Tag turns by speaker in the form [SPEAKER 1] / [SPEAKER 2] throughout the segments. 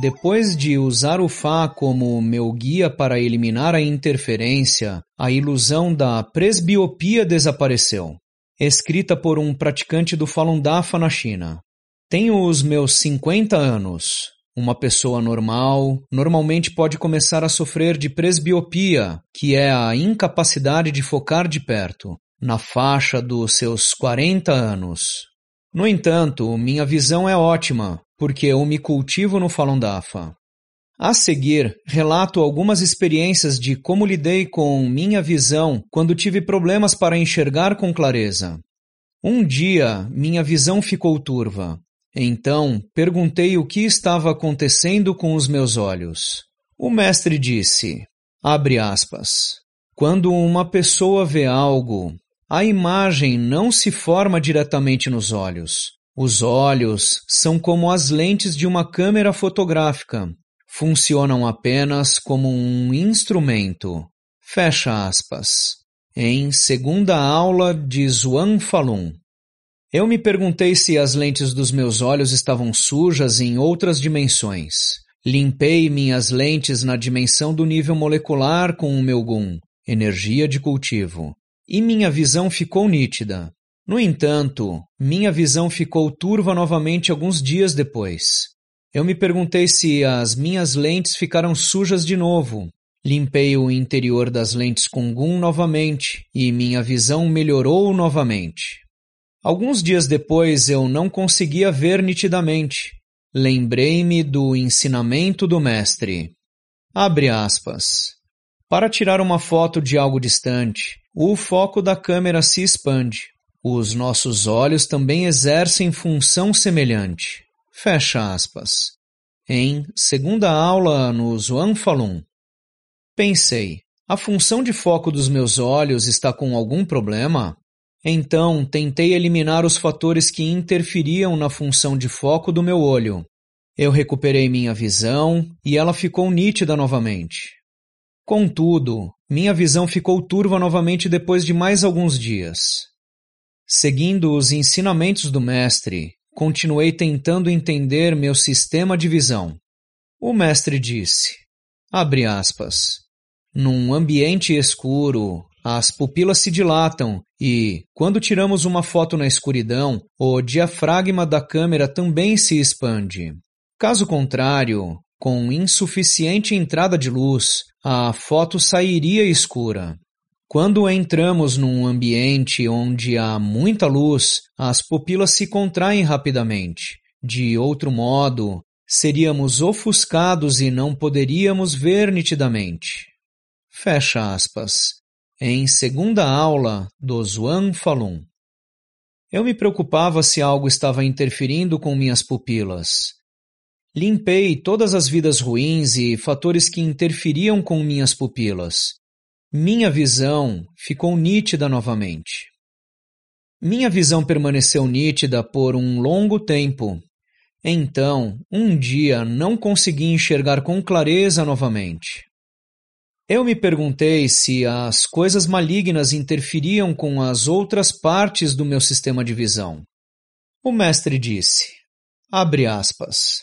[SPEAKER 1] Depois de usar o Fá como meu guia para eliminar a interferência, a ilusão da presbiopia desapareceu. Escrita por um praticante do Falun Dafa na China. Tenho os meus 50 anos. Uma pessoa normal normalmente pode começar a sofrer de presbiopia, que é a incapacidade de focar de perto, na faixa dos seus 40 anos. No entanto, minha visão é ótima, porque eu me cultivo no Falun Dafa. A seguir, relato algumas experiências de como lidei com minha visão quando tive problemas para enxergar com clareza. Um dia, minha visão ficou turva. Então, perguntei o que estava acontecendo com os meus olhos. O mestre disse, abre aspas, quando uma pessoa vê algo, a imagem não se forma diretamente nos olhos. Os olhos são como as lentes de uma câmera fotográfica. Funcionam apenas como um instrumento. Fecha aspas. Em segunda aula de Zhuang Falun. Eu me perguntei se as lentes dos meus olhos estavam sujas em outras dimensões. Limpei minhas lentes na dimensão do nível molecular com o meu Gun, energia de cultivo e minha visão ficou nítida. No entanto, minha visão ficou turva novamente alguns dias depois. Eu me perguntei se as minhas lentes ficaram sujas de novo. Limpei o interior das lentes com gum novamente e minha visão melhorou novamente. Alguns dias depois eu não conseguia ver nitidamente. Lembrei-me do ensinamento do mestre. Abre aspas. Para tirar uma foto de algo distante, o foco da câmera se expande. Os nossos olhos também exercem função semelhante. Fecha aspas. Em segunda aula no Zhuang Falun. Pensei, a função de foco dos meus olhos está com algum problema? Então, tentei eliminar os fatores que interferiam na função de foco do meu olho. Eu recuperei minha visão e ela ficou nítida novamente. Contudo, minha visão ficou turva novamente depois de mais alguns dias. Seguindo os ensinamentos do mestre, continuei tentando entender meu sistema de visão. O mestre disse, abre aspas, num ambiente escuro, as pupilas se dilatam e, quando tiramos uma foto na escuridão, o diafragma da câmera também se expande. Caso contrário, com insuficiente entrada de luz, a foto sairia escura. Quando entramos num ambiente onde há muita luz, as pupilas se contraem rapidamente. De outro modo, seríamos ofuscados e não poderíamos ver nitidamente. Fecha aspas. Em segunda aula do Zhuang Falun. Eu me preocupava se algo estava interferindo com minhas pupilas. Limpei todas as vidas ruins e fatores que interferiam com minhas pupilas. Minha visão ficou nítida novamente. Minha visão permaneceu nítida por um longo tempo. Então, um dia não consegui enxergar com clareza novamente. Eu me perguntei se as coisas malignas interferiam com as outras partes do meu sistema de visão. O mestre disse, abre aspas,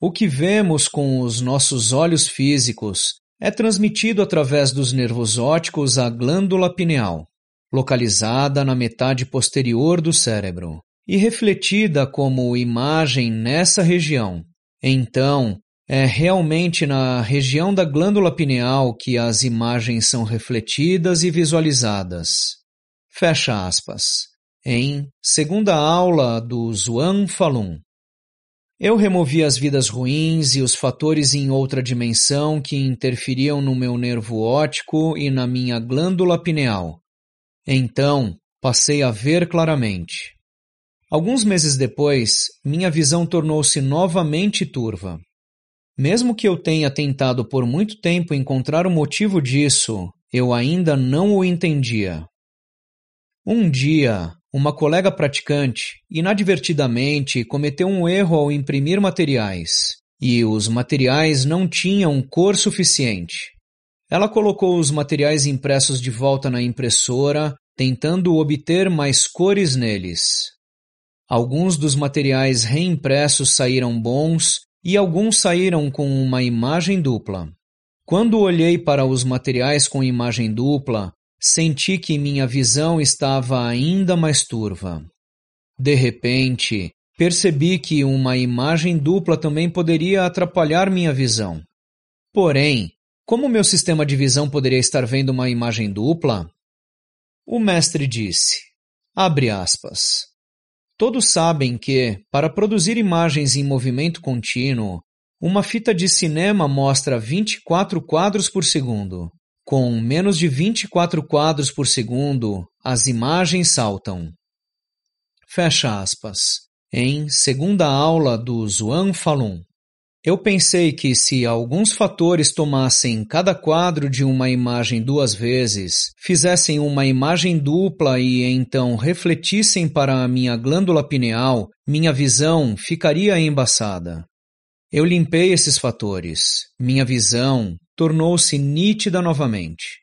[SPEAKER 1] o que vemos com os nossos olhos físicos é transmitido através dos nervos ópticos à glândula pineal, localizada na metade posterior do cérebro, e refletida como imagem nessa região. Então, é realmente na região da glândula pineal que as imagens são refletidas e visualizadas. Fecha aspas. Em segunda aula do Zhuang Falun. Eu removi as vidas ruins e os fatores em outra dimensão que interferiam no meu nervo óptico e na minha glândula pineal. Então, passei a ver claramente. Alguns meses depois, minha visão tornou-se novamente turva. Mesmo que eu tenha tentado por muito tempo encontrar o motivo disso, eu ainda não o entendia. Um dia, uma colega praticante, inadvertidamente, cometeu um erro ao imprimir materiais, e os materiais não tinham cor suficiente. Ela colocou os materiais impressos de volta na impressora, tentando obter mais cores neles. Alguns dos materiais reimpressos saíram bons e alguns saíram com uma imagem dupla. Quando olhei para os materiais com imagem dupla, senti que minha visão estava ainda mais turva. De repente, percebi que uma imagem dupla também poderia atrapalhar minha visão. Porém, como meu sistema de visão poderia estar vendo uma imagem dupla? O mestre disse, abre aspas, Todos sabem que, para produzir imagens em movimento contínuo, uma fita de cinema mostra 24 quadros por segundo. Com menos de 24 quadros por segundo, as imagens saltam. Fecha aspas. Em segunda aula do Zhuang Falun. Eu pensei que se alguns fatores tomassem cada quadro de uma imagem duas vezes, fizessem uma imagem dupla e então refletissem para a minha glândula pineal, minha visão ficaria embaçada. Eu limpei esses fatores. Minha visão tornou-se nítida novamente.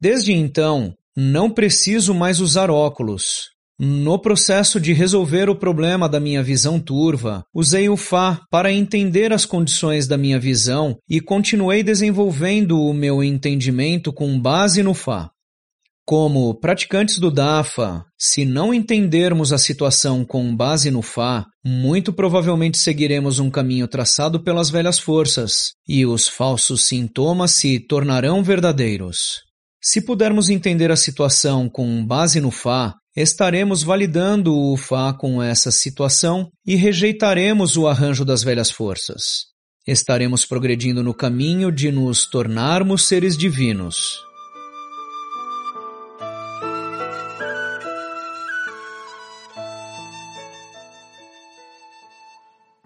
[SPEAKER 1] Desde então, não preciso mais usar óculos. No processo de resolver o problema da minha visão turva, usei o Fá para entender as condições da minha visão e continuei desenvolvendo o meu entendimento com base no Fá. Como praticantes do Dafa, se não entendermos a situação com base no Fá, muito provavelmente seguiremos um caminho traçado pelas velhas forças, e os falsos sintomas se tornarão verdadeiros. Se pudermos entender a situação com base no Fá, estaremos validando o Fá com essa situação e rejeitaremos o arranjo das velhas forças. Estaremos progredindo no caminho de nos tornarmos seres divinos.